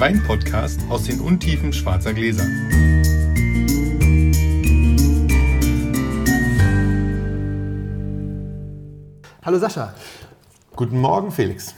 der Wein-Podcast aus den Untiefen schwarzer Gläser. Hallo Sascha. Guten Morgen, Felix.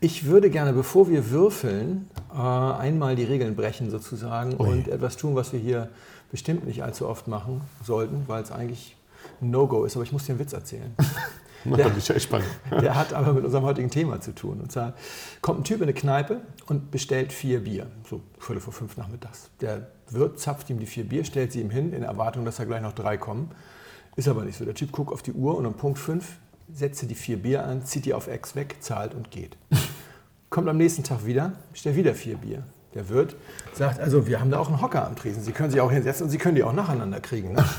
Ich würde gerne, bevor wir würfeln, äh, einmal die Regeln brechen sozusagen Ui. und etwas tun, was wir hier bestimmt nicht allzu oft machen sollten, weil es eigentlich ein No-Go ist. Aber ich muss dir einen Witz erzählen. Na, Der- bin ich spannend. Der hat aber mit unserem heutigen Thema zu tun. Und zwar kommt ein Typ in eine Kneipe und bestellt vier Bier. So Viertel vor fünf nachmittags. Der Wirt zapft ihm die vier Bier, stellt sie ihm hin, in Erwartung, dass da gleich noch drei kommen. Ist aber nicht so. Der Typ guckt auf die Uhr und um Punkt fünf setzt er die vier Bier an, zieht die auf Ex weg, zahlt und geht. Kommt am nächsten Tag wieder, bestellt wieder vier Bier. Der Wirt sagt, also wir haben da auch einen Hocker am Tresen. Sie können sich auch hinsetzen und Sie können die auch nacheinander kriegen. Ne?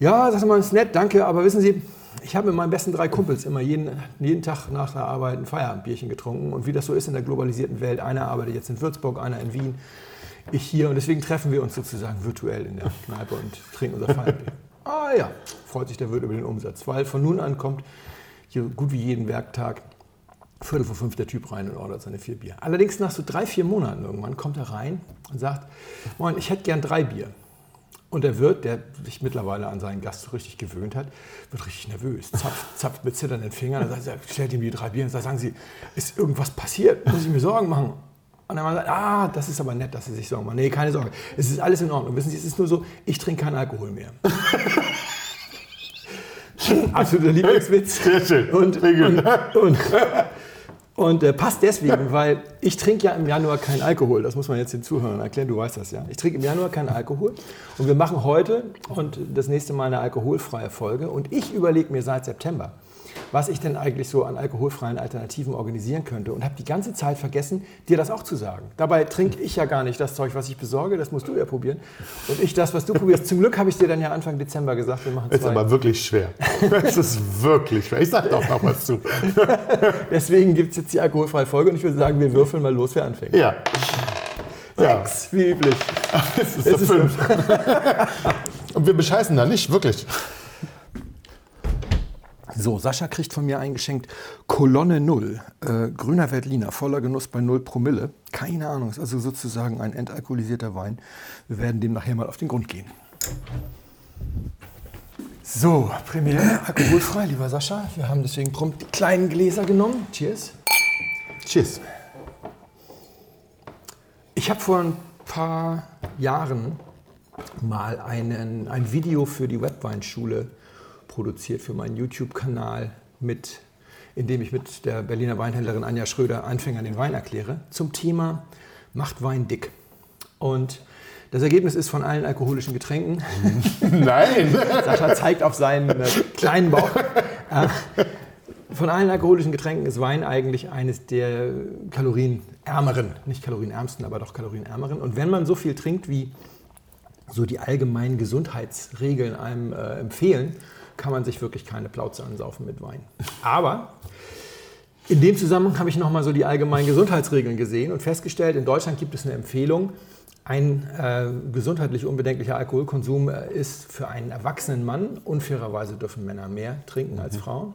Ja, sagt er mal, ist nett, danke, aber wissen Sie, ich habe mit meinen besten drei Kumpels immer jeden, jeden Tag nach der Arbeit ein Feierabendbierchen getrunken. Und wie das so ist in der globalisierten Welt, einer arbeitet jetzt in Würzburg, einer in Wien, ich hier. Und deswegen treffen wir uns sozusagen virtuell in der Kneipe und trinken unser Feierabendbier. ah ja, freut sich der Wirt über den Umsatz, weil von nun an kommt hier gut wie jeden Werktag Viertel vor fünf der Typ rein und ordert seine vier Bier. Allerdings nach so drei, vier Monaten irgendwann kommt er rein und sagt, moin, ich hätte gern drei Bier. Und der Wirt, der sich mittlerweile an seinen Gast so richtig gewöhnt hat, wird richtig nervös, zapft, zapft mit zitternden Fingern, dann sagt er, stellt ihm die drei Bier und sagt, sagen Sie, ist irgendwas passiert? Muss ich mir Sorgen machen? Und der Mann sagt, ah, das ist aber nett, dass Sie sich Sorgen machen. Nee, keine Sorge, es ist alles in Ordnung. Wissen Sie, es ist nur so, ich trinke keinen Alkohol mehr. Absoluter Lieblingswitz. Sehr schön. Und, und, und, und äh, passt deswegen, weil ich trinke ja im Januar keinen Alkohol. Das muss man jetzt den Zuhörern erklären, du weißt das ja. Ich trinke im Januar keinen Alkohol. Und wir machen heute und das nächste Mal eine alkoholfreie Folge. Und ich überlege mir seit September, was ich denn eigentlich so an alkoholfreien Alternativen organisieren könnte. Und habe die ganze Zeit vergessen, dir das auch zu sagen. Dabei trinke ich ja gar nicht das Zeug, was ich besorge. Das musst du ja probieren. Und ich das, was du probierst. Zum Glück habe ich dir dann ja Anfang Dezember gesagt, wir machen Ist zwei. aber wirklich schwer. Es ist wirklich schwer. Ich sag doch noch was zu. Deswegen gibt es jetzt die alkoholfreie Folge. Und ich würde sagen, wir würfeln mal los, wer anfängt. Ja. Ja, Sechs, wie üblich. es ist, es fünf. Und wir bescheißen da nicht, wirklich. So, Sascha kriegt von mir eingeschenkt Kolonne Null, äh, grüner Veltliner, voller Genuss bei 0 Promille. Keine Ahnung, ist also sozusagen ein entalkoholisierter Wein. Wir werden dem nachher mal auf den Grund gehen. So, Premiere, alkoholfrei, lieber Sascha. Wir haben deswegen prompt die kleinen Gläser genommen. Cheers. Tschüss. Ich habe vor ein paar Jahren mal einen, ein Video für die Webweinschule produziert, für meinen YouTube-Kanal, mit, in dem ich mit der Berliner Weinhändlerin Anja Schröder Anfängern den Wein erkläre, zum Thema Macht Wein dick. Und das Ergebnis ist von allen alkoholischen Getränken, Nein. Sascha zeigt auf seinen äh, kleinen Bauch. Äh, von allen alkoholischen Getränken ist Wein eigentlich eines der kalorienärmeren, nicht kalorienärmsten, aber doch kalorienärmeren. Und wenn man so viel trinkt, wie so die allgemeinen Gesundheitsregeln einem äh, empfehlen, kann man sich wirklich keine Plauze ansaufen mit Wein. Aber in dem Zusammenhang habe ich nochmal so die allgemeinen Gesundheitsregeln gesehen und festgestellt, in Deutschland gibt es eine Empfehlung, ein äh, gesundheitlich unbedenklicher Alkoholkonsum äh, ist für einen erwachsenen Mann, unfairerweise dürfen Männer mehr trinken als Frauen,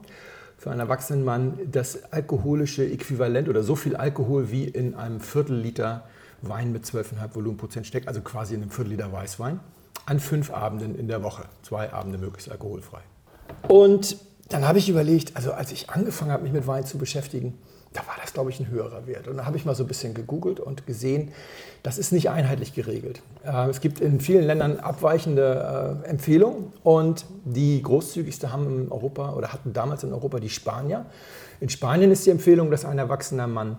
für einen erwachsenen Mann das alkoholische Äquivalent oder so viel Alkohol wie in einem Viertel Liter Wein mit 12,5 Volumenprozent steckt, also quasi in einem Viertel Liter Weißwein, an fünf Abenden in der Woche. Zwei Abende möglichst alkoholfrei. Und dann habe ich überlegt, also als ich angefangen habe, mich mit Wein zu beschäftigen, da war das, glaube ich, ein höherer Wert. Und da habe ich mal so ein bisschen gegoogelt und gesehen, das ist nicht einheitlich geregelt. Äh, Es gibt in vielen Ländern abweichende äh, Empfehlungen und die großzügigste haben in Europa oder hatten damals in Europa die Spanier. In Spanien ist die Empfehlung, dass ein erwachsener Mann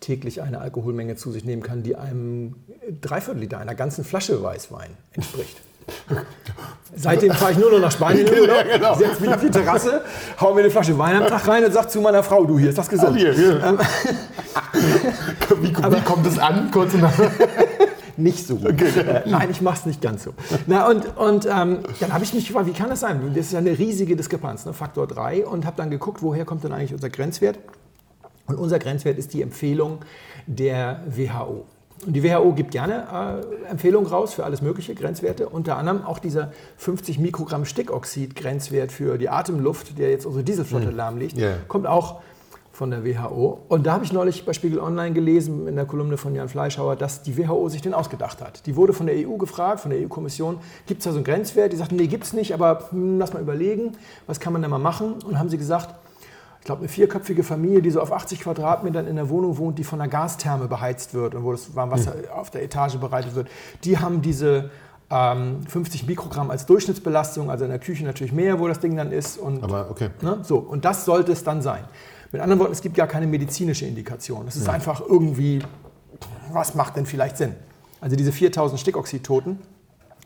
täglich eine Alkoholmenge zu sich nehmen kann, die einem Dreiviertel Liter, einer ganzen Flasche Weißwein entspricht. Seitdem fahre ich nur noch nach Spanien in Urlaub, Ja, genau. setze mich auf die Terrasse, hau mir eine Flasche Wein am Tag rein und sag zu meiner Frau, du, hier ist das gesund. Hier, hier. Wie, wie kommt es an? Kurz nach. Nicht so gut. Äh, nein, ich mache es nicht ganz so. Na, und und ähm, dann habe ich mich gefragt, wie kann das sein? Das ist ja eine riesige Diskrepanz, ne? Faktor 3. Und habe dann geguckt, woher kommt denn eigentlich unser Grenzwert? Und unser Grenzwert ist die Empfehlung der WHO. Und die WHO gibt gerne äh, Empfehlungen raus für alles mögliche, Grenzwerte. Unter anderem auch dieser 50 Mikrogramm Stickoxid-Grenzwert für die Atemluft, der jetzt unsere Dieselflotte lahmlegt, Ja. kommt auch von der WHO. Und da habe ich neulich bei Spiegel Online gelesen, in der Kolumne von Jan Fleischhauer, dass die WHO sich den ausgedacht hat. Die wurde von der EU gefragt, von der EU-Kommission, gibt es da so einen Grenzwert? Die sagten, nee, gibt es nicht, aber hm, lass mal überlegen, was kann man da mal machen? Und haben sie gesagt, ich glaube, eine vierköpfige Familie, die so auf 80 Quadratmetern in der Wohnung wohnt, die von einer Gastherme beheizt wird und wo das Warmwasser mhm. auf der Etage bereitet wird, die haben diese ähm, 50 Mikrogramm als Durchschnittsbelastung, also in der Küche natürlich mehr, wo das Ding dann ist. Und, Aber okay. Ne, so, und das sollte es dann sein. Mit anderen Worten, es gibt gar keine medizinische Indikation. Es ist ja. einfach irgendwie, was macht denn vielleicht Sinn? Also diese 4000 Stickoxidtoten,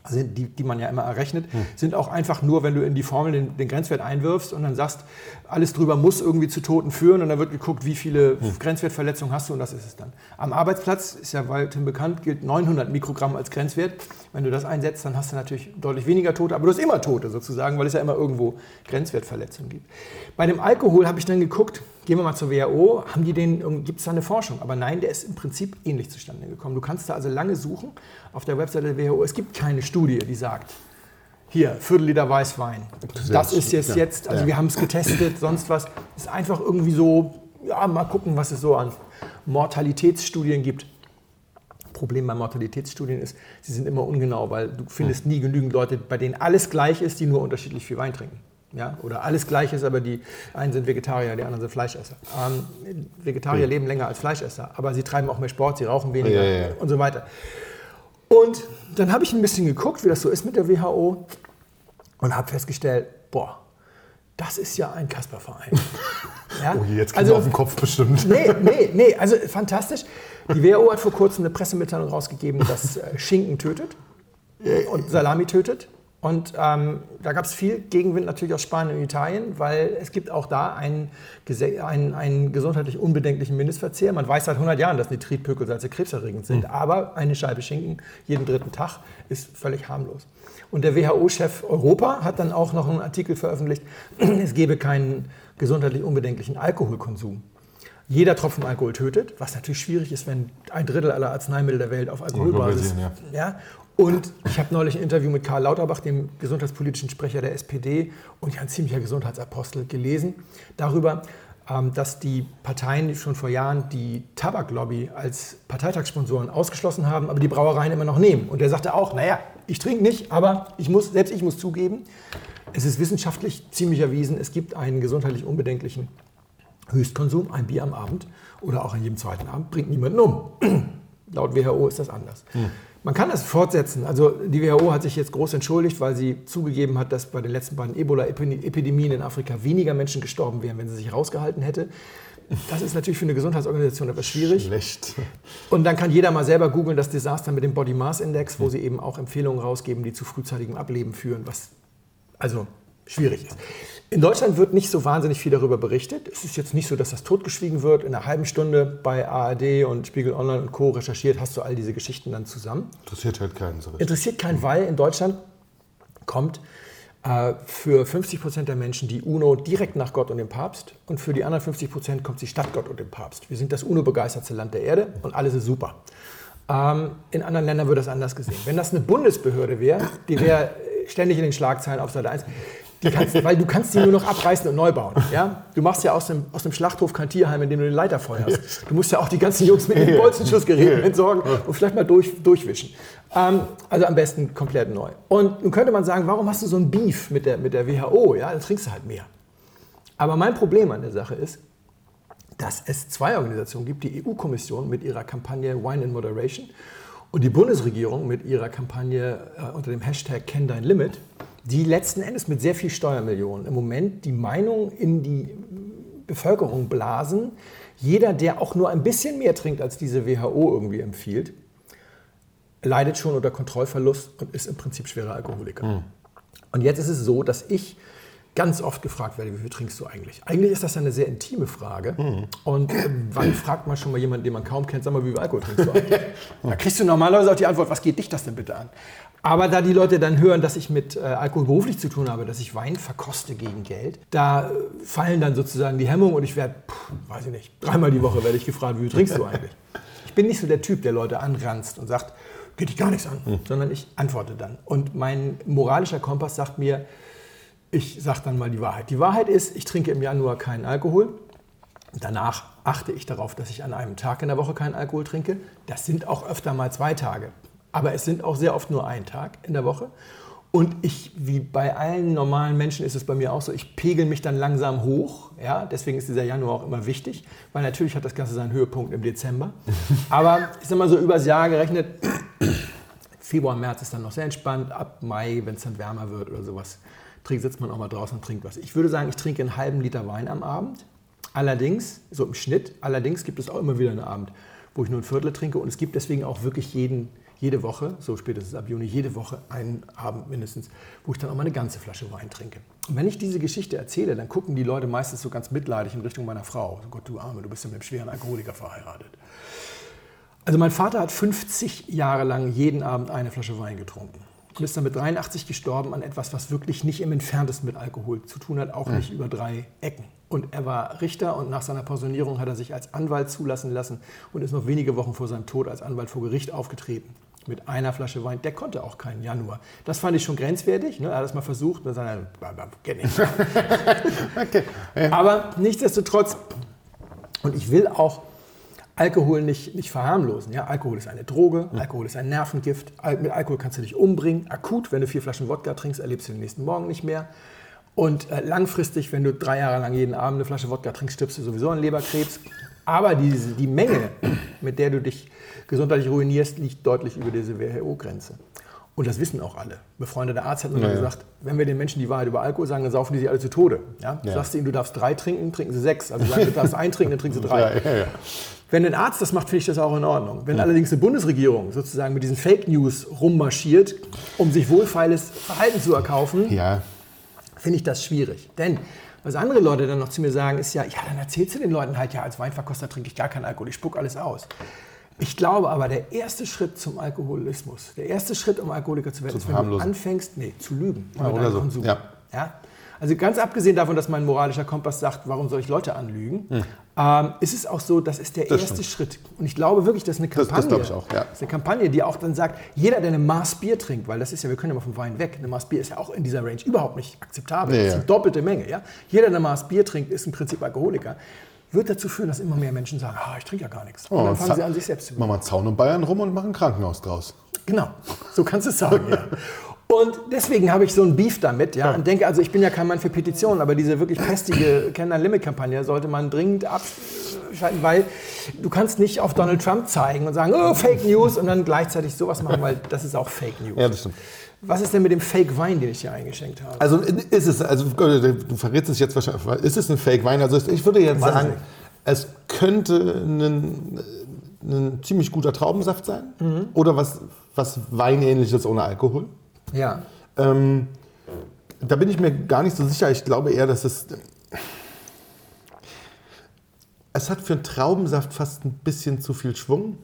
also die, die man ja immer errechnet, hm. sind auch einfach nur, wenn du in die Formel den, den, Grenzwert einwirfst und dann sagst, alles drüber muss irgendwie zu Toten führen und dann wird geguckt, wie viele hm. Grenzwertverletzungen hast du und das ist es dann. Am Arbeitsplatz, ist ja weithin bekannt, gilt 900 Mikrogramm als Grenzwert. Wenn du das einsetzt, dann hast du natürlich deutlich weniger Tote, aber du hast immer Tote sozusagen, weil es ja immer irgendwo Grenzwertverletzungen gibt. Bei dem Alkohol habe ich dann geguckt, gehen wir mal zur WHO, haben die den, gibt es da eine Forschung? Aber nein, der ist im Prinzip ähnlich zustande gekommen. Du kannst da also lange suchen auf der Webseite der WHO. Es gibt keine Studie, die sagt, hier, Viertel Liter Weißwein. Das ist jetzt, ja. jetzt also ja. wir haben es getestet, sonst was. Es ist einfach irgendwie so, ja, mal gucken, was es so an Mortalitätsstudien gibt. Problem bei Mortalitätsstudien ist, sie sind immer ungenau, weil du findest hm. nie genügend Leute, bei denen alles gleich ist, die nur unterschiedlich viel Wein trinken. Ja, oder alles gleich ist, aber die einen sind Vegetarier, die anderen sind Fleischesser. Ähm, Vegetarier okay. leben länger als Fleischesser, aber sie treiben auch mehr Sport, sie rauchen weniger ja, ja, ja. und so weiter. Und dann habe ich ein bisschen geguckt, wie das so ist mit der WHO und habe festgestellt, boah, das ist ja ein Kasperverein. ja? Oh, jetzt also, auf den Kopf bestimmt. Nee, nee, nee, also fantastisch. Die WHO hat vor kurzem eine Pressemitteilung rausgegeben, dass äh, Schinken tötet und Salami tötet. Und ähm, da gab es viel Gegenwind natürlich aus Spanien und Italien, weil es gibt auch da einen, einen, einen gesundheitlich unbedenklichen Mindestverzehr. Man weiß seit 100 Jahren, dass Nitritpökelsalze krebserregend sind, mhm. aber eine Scheibe Schinken jeden dritten Tag ist völlig harmlos. Und der WHO-Chef Europa hat dann auch noch einen Artikel veröffentlicht, es gebe keinen gesundheitlich unbedenklichen Alkoholkonsum. Jeder Tropfen Alkohol tötet, was natürlich schwierig ist, wenn ein Drittel aller Arzneimittel der Welt auf Alkoholbasis. Ja. ja. Und ich habe neulich ein Interview mit Karl Lauterbach, dem gesundheitspolitischen Sprecher der SPD und ja ein ziemlicher Gesundheitsapostel, gelesen darüber, ähm, dass die Parteien schon vor Jahren die Tabaklobby als Parteitagssponsoren ausgeschlossen haben, aber die Brauereien immer noch nehmen. Und er sagte auch, naja, ich trinke nicht, aber ich muss, selbst ich muss zugeben, es ist wissenschaftlich ziemlich erwiesen, es gibt einen gesundheitlich unbedenklichen Höchstkonsum, ein Bier am Abend oder auch an jedem zweiten Abend, bringt niemanden um. Laut WHO ist das anders. Hm. Man kann das fortsetzen. Also die WHO hat sich jetzt groß entschuldigt, weil sie zugegeben hat, dass bei den letzten beiden Ebola-Epidemien in Afrika weniger Menschen gestorben wären, wenn sie sich rausgehalten hätte. Das ist natürlich für eine Gesundheitsorganisation etwas schwierig. Schlecht. Und dann kann jeder mal selber googeln, das Desaster mit dem Body Mass Index, wo sie eben auch Empfehlungen rausgeben, die zu frühzeitigem Ableben führen, was also schwierig ist. In Deutschland wird nicht so wahnsinnig viel darüber berichtet. Es ist jetzt nicht so, dass das totgeschwiegen wird. In einer halben Stunde bei ARD und Spiegel Online und Co. recherchiert, hast du all diese Geschichten dann zusammen. Interessiert halt keinen so richtig. Interessiert keinen, weil in Deutschland kommt äh, für 50 Prozent der Menschen die UNO direkt nach Gott und dem Papst und für die anderen 50 Prozent kommt sie statt Gott und dem Papst. Wir sind das UNO-begeistertste Land der Erde und alles ist super. Ähm, in anderen Ländern wird das anders gesehen. Wenn das eine Bundesbehörde wäre, die wäre ständig in den Schlagzeilen auf Seite 1. Kannst, weil du kannst die nur noch abreißen und neu bauen. Ja? Du machst ja aus dem, aus dem Schlachthof kein Tierheim, in dem du den Leiter feuerst. Du musst ja auch die ganzen Jungs mit den Bolzenschussgeräten entsorgen und vielleicht mal durch, durchwischen. Ähm, also am besten komplett neu. Und nun könnte man sagen, warum hast du so ein Beef mit der, mit der WHO? Ja, dann trinkst du halt mehr. Aber mein Problem an der Sache ist, dass es zwei Organisationen gibt, die EU-Kommission mit ihrer Kampagne Wine in Moderation und die Bundesregierung mit ihrer Kampagne äh, unter dem Hashtag Kenn dein Limit die letzten Endes mit sehr viel Steuermillionen im Moment die Meinung in die Bevölkerung blasen. Jeder, der auch nur ein bisschen mehr trinkt, als diese WHO irgendwie empfiehlt, leidet schon unter Kontrollverlust und ist im Prinzip schwerer Alkoholiker. Mhm. Und jetzt ist es so, dass ich ganz oft gefragt werde, wie viel trinkst du eigentlich? Eigentlich ist das eine sehr intime Frage. Mhm. Und äh, wann fragt man schon mal jemanden, den man kaum kennt, sag mal, wie viel Alkohol trinkst du eigentlich? da kriegst du normalerweise auch die Antwort, was geht dich das denn bitte an? Aber da die Leute dann hören, dass ich mit äh, Alkohol beruflich zu tun habe, dass ich Wein verkoste gegen Geld, da äh, fallen dann sozusagen die Hemmungen und ich werde, weiß ich nicht, dreimal die Woche werde ich gefragt, wie viel trinkst du eigentlich? Ich bin nicht so der Typ, der Leute anranzt und sagt, geht dich gar nichts an, mhm. sondern ich antworte dann. Und mein moralischer Kompass sagt mir, ich sage dann mal die Wahrheit. Die Wahrheit ist, ich trinke im Januar keinen Alkohol. Danach achte ich darauf, dass ich an einem Tag in der Woche keinen Alkohol trinke. Das sind auch öfter mal zwei Tage. Aber es sind auch sehr oft nur ein Tag in der Woche. Und ich, wie bei allen normalen Menschen ist es bei mir auch so, ich pegel mich dann langsam hoch. Ja? Deswegen ist dieser Januar auch immer wichtig, weil natürlich hat das Ganze seinen Höhepunkt im Dezember. Aber ich sag mal so übers Jahr gerechnet, Februar, März ist dann noch sehr entspannt. Ab Mai, wenn es dann wärmer wird oder sowas, trinkt, sitzt man auch mal draußen und trinkt was. Ich würde sagen, ich trinke einen halben Liter Wein am Abend. Allerdings, so im Schnitt, allerdings gibt es auch immer wieder einen Abend, wo ich nur ein Viertel trinke. Und es gibt deswegen auch wirklich jeden jede Woche, so spätestens ab Juni, jede Woche einen Abend mindestens, wo ich dann auch mal eine ganze Flasche Wein trinke. Und wenn ich diese Geschichte erzähle, dann gucken die Leute meistens so ganz mitleidig in Richtung meiner Frau. So, Gott, du Arme, du bist ja mit einem schweren Alkoholiker verheiratet. Also mein Vater hat 50 Jahre lang jeden Abend eine Flasche Wein getrunken und ist dann mit 83 gestorben an etwas, was wirklich nicht im entferntesten mit Alkohol zu tun hat, auch nicht über drei Ecken. Und er war Richter und nach seiner Pensionierung hat er sich als Anwalt zulassen lassen und ist noch wenige Wochen vor seinem Tod als Anwalt vor Gericht aufgetreten mit einer Flasche Wein. Der konnte auch keinen Januar. Das fand ich schon grenzwertig. Ne? Er hat das mal versucht und dann sagt er, geht nicht. okay. ja. Aber nichtsdestotrotz, und ich will auch Alkohol nicht, nicht verharmlosen. Ja? Alkohol ist eine Droge, Alkohol ist ein Nervengift. Mit Alkohol kannst du dich umbringen. Akut, wenn du vier Flaschen Wodka trinkst, erlebst du den nächsten Morgen nicht mehr. Und äh, langfristig, wenn du drei Jahre lang jeden Abend eine Flasche Wodka trinkst, stirbst du sowieso an Leberkrebs. Aber diese, die Menge, mit der du dich gesundheitlich ruinierst, liegt deutlich über diese WHO-Grenze. Und das wissen auch alle. Befreundeter Arzt hat mir ja, gesagt, wenn wir den Menschen die Wahrheit über Alkohol sagen, dann saufen die sich alle zu Tode. Ja? Ja. Sagst du ihnen, du darfst drei trinken, trinken sie sechs. Also sagen, du darfst ein trinken, dann trinken sie drei. Ja, wenn ein Arzt das macht, finde ich das auch in Ordnung. Wenn allerdings eine Bundesregierung sozusagen mit diesen Fake News rummarschiert, um sich wohlfeiles Verhalten zu erkaufen, finde ich das schwierig. Denn was andere Leute dann noch zu mir sagen, ist ja, ja, dann erzählst du den Leuten halt, ja, als Weinverkoster trinke ich gar keinen Alkohol, ich spuck alles aus. Ich glaube aber, der erste Schritt zum Alkoholismus, der erste Schritt, um Alkoholiker zu werden, ist, wenn du anfängst, nee, zu lügen ja, oder so. Konsum. Ja. Ja? Also ganz abgesehen davon, dass mein moralischer Kompass sagt, warum soll ich Leute anlügen, hm. ähm, ist es auch so, das ist der das erste stimmt. Schritt. Und ich glaube wirklich, dass eine Kampagne, das, das ich auch, ja. ist eine Kampagne, die auch dann sagt, jeder, der eine Maß Bier trinkt, weil das ist ja, wir können ja mal vom Wein weg, eine Maß Bier ist ja auch in dieser Range überhaupt nicht akzeptabel. Nee, das ist eine doppelte Menge. Ja? Jeder, der eine Maß Bier trinkt, ist im Prinzip Alkoholiker wird dazu führen, dass immer mehr Menschen sagen, ah, ich trinke ja gar nichts. Und oh, dann fangen sie an, sich selbst zu Machen wir Zaun um Bayern rum und machen ein Krankenhaus draus. Genau, so kannst du es sagen, ja. Und deswegen habe ich so ein Beef damit, ja, ja, und denke, also ich bin ja kein Mann für Petitionen, aber diese wirklich pestige Kenner-Limit-Kampagne sollte man dringend abschalten, weil du kannst nicht auf Donald Trump zeigen und sagen, oh, Fake News und dann gleichzeitig sowas machen, weil das ist auch Fake News. Ja, das stimmt. Was ist denn mit dem Fake Wein, den ich hier eingeschenkt habe? Also ist es, also du verrätst es jetzt wahrscheinlich, ist es ein Fake Wein? Also ich würde jetzt Weiß sagen, es könnte ein, ein, ziemlich guter Traubensaft sein mhm. oder was, was Weinähnliches ohne Alkohol. Ja. Ähm, da bin ich mir gar nicht so sicher. Ich glaube eher, dass es. Es hat für einen Traubensaft fast ein bisschen zu viel Schwung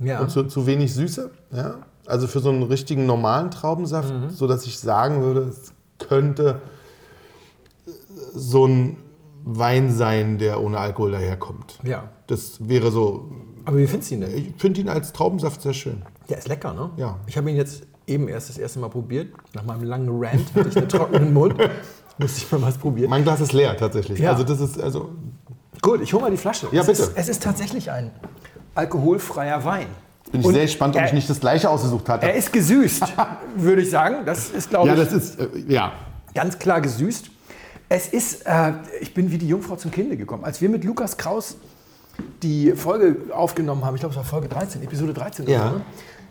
ja. und zu, zu wenig Süße. Ja? Also für so einen richtigen normalen Traubensaft, mhm. sodass ich sagen würde, es könnte so ein Wein sein, der ohne Alkohol daherkommt. Ja. Das wäre so. Aber wie findest du ihn denn? Ich finde ihn als Traubensaft sehr schön. Der ist lecker, ne? Ja. Ich habe ihn jetzt eben erst das erste Mal probiert. Nach meinem langen Rant hatte ich einen trockenen Mund. Musste ich mal was probieren. Mein Glas ist leer tatsächlich. Ja. Also das ist also. Gut, ich hole mal die Flasche. Ja, es bitte. Ist, es ist tatsächlich ein alkoholfreier Wein. Bin ich und sehr gespannt, ob er, ich nicht das gleiche ausgesucht hatte. Er ist gesüßt, würde ich sagen. Das ist, glaube ja, ich, das ist, äh, ja. ganz klar gesüßt. Es ist, äh, ich bin wie die Jungfrau zum Kinde gekommen. Als wir mit Lukas Kraus die Folge aufgenommen haben, ich glaube, es war Folge 13, Episode 13, ja. Oder,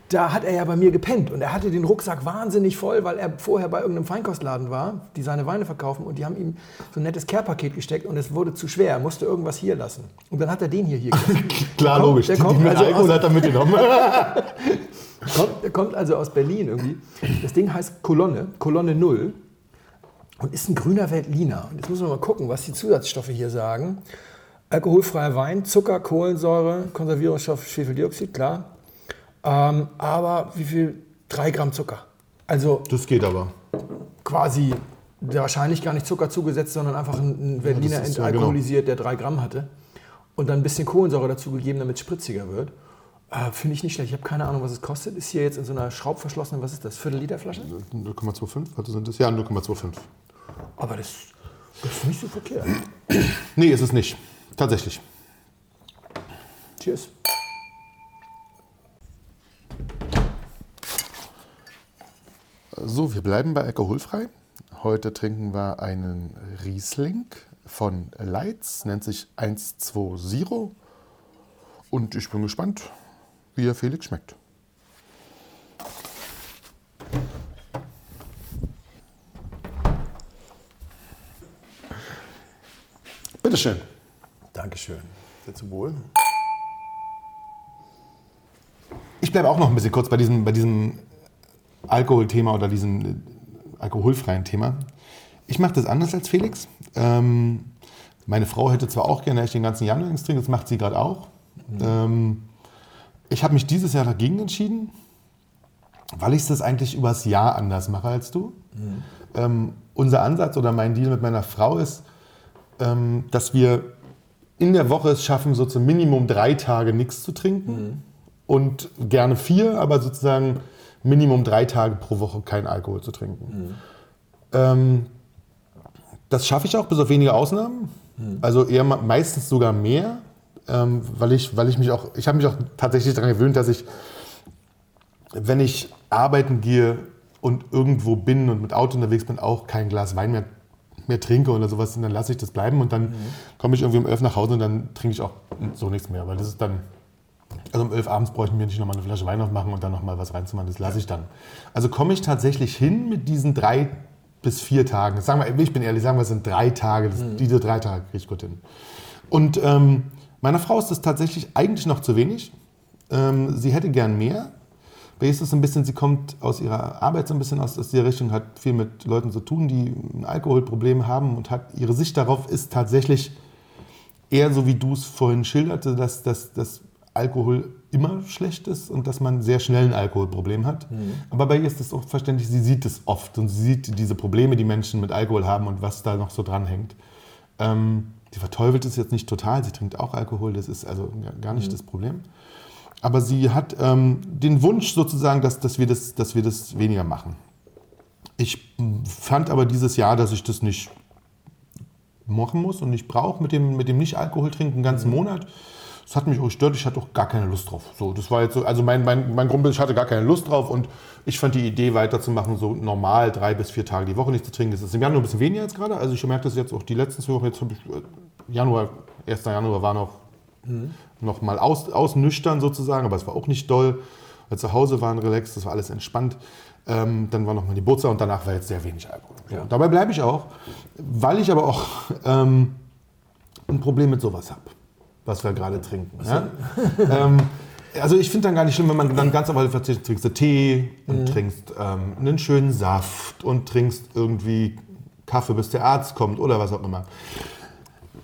da hat er ja bei mir gepennt und er hatte den Rucksack wahnsinnig voll, weil er vorher bei irgendeinem Feinkostladen war, die seine Weine verkaufen und die haben ihm so ein nettes Care-Paket gesteckt und es wurde zu schwer, er musste irgendwas hier lassen. Und dann hat er den hier hier Klar, kommt, logisch. Der kommt, die also Alkohol hat er mitgenommen. kommt, der kommt also aus Berlin irgendwie. Das Ding heißt Kolonne, Kolonne Null und ist ein grüner Veltliner. Und jetzt müssen wir mal gucken, was die Zusatzstoffe hier sagen. Alkoholfreier Wein, Zucker, Kohlensäure, Konservierungsstoff, Schwefeldioxid, klar. Ähm, aber wie viel? Drei Gramm Zucker. Also das geht aber. Quasi wahrscheinlich gar nicht Zucker zugesetzt, sondern einfach ein Berliner ja, entalkoholisiert, ja, genau. der drei Gramm hatte. Und dann ein bisschen Kohlensäure dazu gegeben, damit es spritziger wird. Äh, Finde ich nicht schlecht. Ich habe keine Ahnung, was es kostet. Ist hier jetzt in so einer schraubverschlossenen, was ist das? Viertel Liter Flasche? 0,25? Was sind das? Ja, 0,25. Aber das, das ist nicht so verkehrt. nee, ist es nicht. Tatsächlich. Cheers. So, wir bleiben bei alkoholfrei. Heute trinken wir einen Riesling von Leitz, nennt sich 120. Und ich bin gespannt, wie er Felix schmeckt. Bitteschön. Dankeschön. Sehr zum Wohl. Ich bleibe auch noch ein bisschen kurz bei diesem, bei diesem Alkoholthema oder diesem äh, alkoholfreien Thema. Ich mache das anders als Felix. Ähm, meine Frau hätte zwar auch gerne, dass ich den ganzen Januar nichts trinke, das macht sie gerade auch. Ähm, ich habe mich dieses Jahr dagegen entschieden, weil ich das eigentlich übers Jahr anders mache als du. Ähm, unser Ansatz oder mein Deal mit meiner Frau ist, ähm, dass wir in der Woche es schaffen, so zum Minimum drei Tage nichts zu trinken und gerne vier, aber sozusagen Minimum drei Tage pro Woche kein Alkohol zu trinken. Ähm, das schaffe ich auch, bis auf wenige Ausnahmen. Also eher me- meistens sogar mehr, ähm, weil, ich, weil ich mich auch, ich habe mich auch tatsächlich daran gewöhnt, dass ich, wenn ich arbeiten gehe und irgendwo bin und mit Auto unterwegs bin, auch kein Glas Wein mehr, mehr trinke oder sowas, und dann lasse ich das bleiben und dann komme ich irgendwie um elf nach Hause und dann trinke ich auch so nichts mehr, weil das ist dann, also um elf abends bräuchte ich mir nicht nochmal eine Flasche Wein aufmachen und dann nochmal was reinzumachen, das lasse ich dann. Also komme ich tatsächlich hin mit diesen drei bis vier Tagen. Sagen wir, ich bin ehrlich, sagen wir, es sind drei Tage. Das, Diese drei Tage kriege ich gut hin. Und ähm, meiner Frau ist das tatsächlich eigentlich noch zu wenig. Ähm, sie hätte gern mehr. Bei ihr ist es ein bisschen, sie kommt aus ihrer Arbeit so ein bisschen aus, aus der Richtung, hat viel mit Leuten zu tun, die ein Alkoholproblem haben und hat ihre Sicht darauf ist tatsächlich eher so, wie du es vorhin schilderte, dass, dass, dass Alkohol immer schlecht ist und dass man sehr schnell ein Alkoholproblem hat. Aber bei ihr ist es auch verständlich, sie sieht es oft und sie sieht diese Probleme, die Menschen mit Alkohol haben und was da noch so dranhängt. Ähm, sie verteufelt es jetzt nicht total, sie trinkt auch Alkohol, das ist also gar nicht das Problem. Aber sie hat ähm, den Wunsch sozusagen, dass, dass, wir das, dass wir das weniger machen. Ich fand aber dieses Jahr, dass ich das nicht machen muss und nicht brauche mit dem, mit dem Nicht-Alkohol trinken einen ganzen Monat. Das hat mich auch gestört, ich hatte auch gar keine Lust drauf. So, das war jetzt so, also mein, mein, mein Grund, ich hatte gar keine Lust drauf und ich fand die Idee weiterzumachen, so normal drei bis vier Tage die Woche nicht zu trinken. Das ist im Januar ein bisschen weniger jetzt gerade. Also ich merke das jetzt auch die letzten zwei Wochen, jetzt ich, äh, Januar, 1. Januar war noch, noch mal aus, ausnüchtern sozusagen, aber es war auch nicht doll. Weil zu Hause waren relaxed, das war alles entspannt. Ähm, dann war noch mal die Geburtstag und danach war jetzt sehr wenig Alkohol. Ja. Dabei bleibe ich auch, weil ich aber auch ähm, ein Problem mit sowas habe, was wir gerade trinken. Ja? ähm, also ich finde dann gar nicht schlimm, wenn man dann ganz alle verzichtet, trinkst du Tee und trinkst ähm, einen schönen Saft und trinkst irgendwie Kaffee, bis der Arzt kommt oder was auch immer.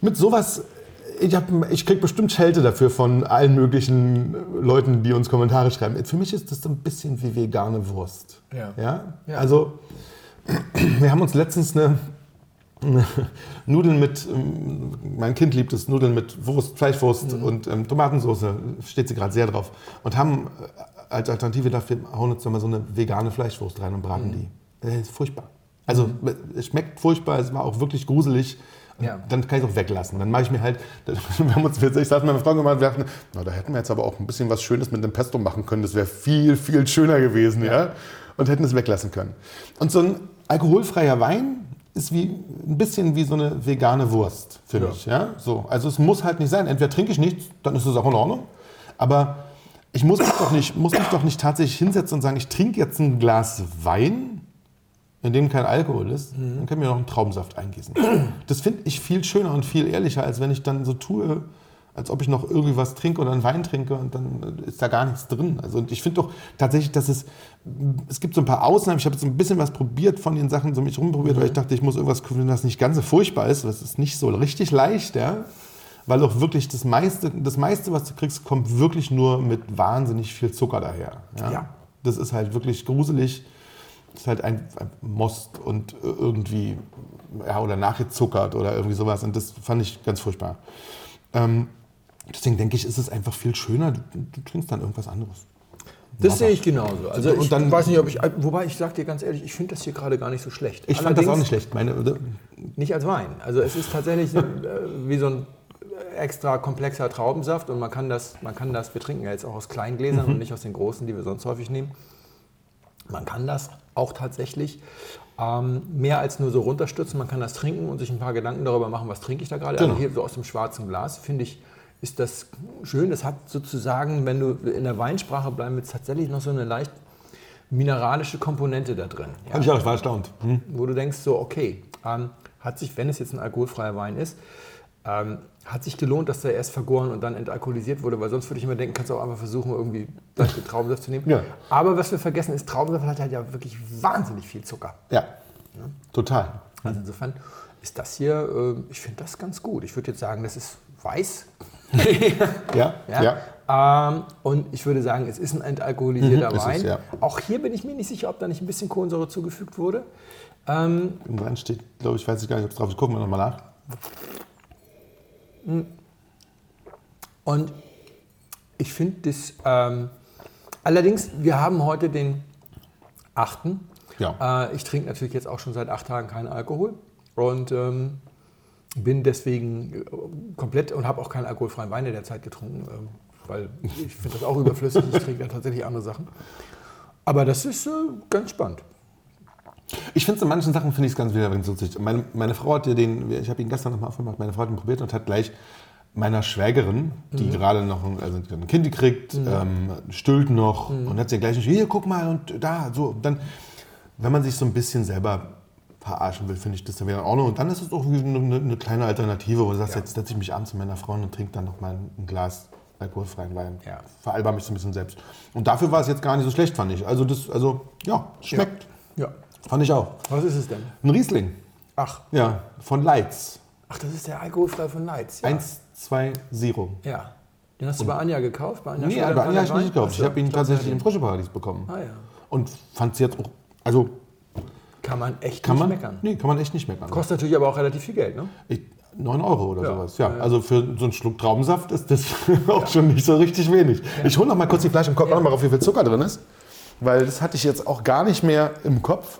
Mit sowas, ich, hab- ich kriege bestimmt Schelte dafür von allen möglichen Leuten, die uns Kommentare schreiben. Für mich ist das so ein bisschen wie vegane Wurst. Ja. Ja? Ja. Also, wir haben uns letztens eine Nudeln mit, ähm, mein Kind liebt es, Nudeln mit Wurst, Fleischwurst und ähm, Tomatensauce, steht sie gerade sehr drauf. Und haben äh, als Alternative dafür, hauen uns mal so eine vegane Fleischwurst rein und braten die. Das ist furchtbar. Also, es schmeckt furchtbar, es war auch wirklich gruselig. Ja. Dann kann ich es auch weglassen. Dann mache ich mir halt, wir haben uns, ich saß mit meiner Frau gemacht und wir dachten, na, da hätten wir jetzt aber auch ein bisschen was Schönes mit dem Pesto machen können. Das wäre viel, viel schöner gewesen, ja. Und hätten es weglassen können. Und so ein alkoholfreier Wein ist wie ein bisschen wie so eine vegane Wurst für Ja. mich, ja. So, also es muss halt nicht sein. Entweder trinke ich nichts, dann ist es auch in Ordnung. Aber ich muss mich doch nicht, muss mich doch nicht tatsächlich hinsetzen und sagen, ich trinke jetzt ein Glas Wein in dem kein Alkohol ist, dann können wir noch einen Traubensaft eingießen. Das finde ich viel schöner und viel ehrlicher, als wenn ich dann so tue, als ob ich noch irgendwie was trinke oder einen Wein trinke und dann ist da gar nichts drin. Also und ich finde doch tatsächlich, dass es, es gibt so ein paar Ausnahmen. Ich habe jetzt ein bisschen was probiert von den Sachen, so mich rumprobiert, weil ich dachte, ich muss irgendwas finden, das nicht ganz so furchtbar ist. Das ist nicht so richtig leicht, ja. Weil auch wirklich das meiste, das meiste, was du kriegst, kommt wirklich nur mit wahnsinnig viel Zucker daher. Ja. Das ist halt wirklich gruselig. Das ist halt ein, ein Most und irgendwie, ja, oder nachgezuckert oder irgendwie sowas. Und das fand ich ganz furchtbar. Ähm, deswegen denke ich, ist es einfach viel schöner, du, du trinkst dann irgendwas anderes. Das sehe ich genauso. Also Und ich dann- weiß nicht, ob ich, wobei ich sage dir ganz ehrlich, ich finde das hier gerade gar nicht so schlecht. Ich fand das auch nicht schlecht. Meine, Nicht als Wein. Also es ist tatsächlich äh, wie so ein extra komplexer Traubensaft und man kann das, man kann das, wir trinken ja jetzt auch aus kleinen Gläsern und nicht aus den großen, die wir sonst häufig nehmen. Man kann das auch tatsächlich ähm, mehr als nur so runterstützen. Man kann das trinken und sich ein paar Gedanken darüber machen, was trinke ich da gerade. Genau. Also hier so aus dem schwarzen Glas, finde ich, ist das schön. Das hat sozusagen, wenn du in der Weinsprache bleiben willst, tatsächlich noch so eine leicht mineralische Komponente da drin. Ja? Ich auch, war erstaunt. Hm? wo du denkst, so, okay, ähm, hat sich, wenn es jetzt ein alkoholfreier Wein ist, ähm, hat sich gelohnt, dass der erst vergoren und dann entalkoholisiert wurde, weil sonst würde ich immer denken, kannst du auch einfach versuchen, irgendwie leichte Traubensaft zu nehmen. Ja. Aber was wir vergessen ist, Traubensaft hat halt ja wirklich wahnsinnig viel Zucker. Ja, total. Also insofern ist das hier, äh, ich finde das ganz gut. Ich würde jetzt sagen, das ist weiß. Ja, ja. Ähm, und ich würde sagen, es ist ein entalkoholisierter Mhm, ist es, Wein. ja. Auch hier bin ich mir nicht sicher, ob da nicht ein bisschen Kohlensäure zugefügt wurde. Ähm, Im Brand steht, glaube ich, weiß ich gar nicht, ob es drauf ist. Gucken wir nochmal nach. Und ich finde das. Ähm, allerdings, wir haben heute den 8. Ja. Äh, ich trinke natürlich jetzt auch schon seit acht Tagen keinen Alkohol und ähm, bin deswegen äh, komplett und habe auch keinen alkoholfreien Wein in der Zeit getrunken, ähm, weil ich finde das auch überflüssig. Ich trinke ja tatsächlich andere Sachen. Aber das ist äh, ganz spannend. Ich finde es in manchen Sachen finde ich es ganz wieder lustig. Meine, meine Frau hat ja den, ich habe ihn gestern nochmal aufgemacht, meine Frau hat ihn probiert und hat gleich meiner Schwägerin, die gerade noch ein, also ein Kind gekriegt, ähm, stillt noch und hat sie gleich nicht, hier guck mal und da, so. Und dann, wenn man sich so ein bisschen selber verarschen will, finde ich das dann wieder in Ordnung. Und dann ist es auch wie eine, eine kleine Alternative, wo du sagst, jetzt setze ich mich abends mit meiner Frau und trinke dann noch mal ein Glas alkoholfreien Wein. Ja. Veralber mich so ein bisschen selbst. Und dafür war es jetzt gar nicht so schlecht, fand ich. Also das, also ja, schmeckt. Ja. Fand ich auch. Was ist es denn? Ein Riesling. Ach, Ja, von Leitz. ach das ist der alkoholfrei von Leitz. Ja. 120. Ja. Den hast du bei Anja gekauft? Bei Anja Nee, Schneider bei Anja habe ich nicht gekauft. Ich habe ihn tatsächlich ich im glaub, Frische Paradies bekommen. Ah ja. Und fand es jetzt auch, also Kann man echt kann nicht man, meckern. nee, kann man echt nicht meckern. Kostet natürlich aber auch relativ viel Geld, ne? Ich, 9 Euro oder Ja. sowas. Ja, Ja, ja. also für so einen Schluck Traubensaft ist das auch schon nicht so richtig wenig. Ich hole noch mal kurz die Flasche und gucke noch mal, auf wie viel Zucker drin ist. Weil das hatte ich jetzt auch gar nicht mehr im Kopf.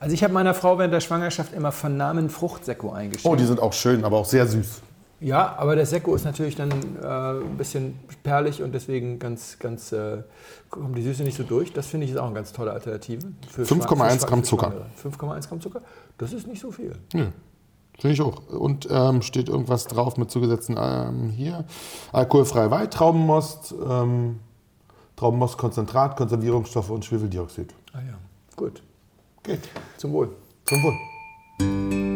Also ich habe meiner Frau während der Schwangerschaft immer von Namen Fruchtsekko eingeschrieben. Oh, die sind auch schön, aber auch sehr süß. Ja, aber der Sekko ist natürlich dann äh, ein bisschen perlig und deswegen ganz, ganz äh, kommt die Süße nicht so durch. Das finde ich ist auch eine ganz tolle Alternative. für 5,1 Schwa- für Gramm Zucker. für Schwangere. 5,1 Gramm Zucker, das ist nicht so viel. Nö, finde ich auch. Und ähm, steht irgendwas drauf mit zugesetzten, ähm, hier, alkoholfreie Wein, Traubenmost, ähm, Traubenmostkonzentrat, Konservierungsstoffe und Schwefeldioxid. Ah ja, gut. Geht. Zum Wohl. Zum Wohl.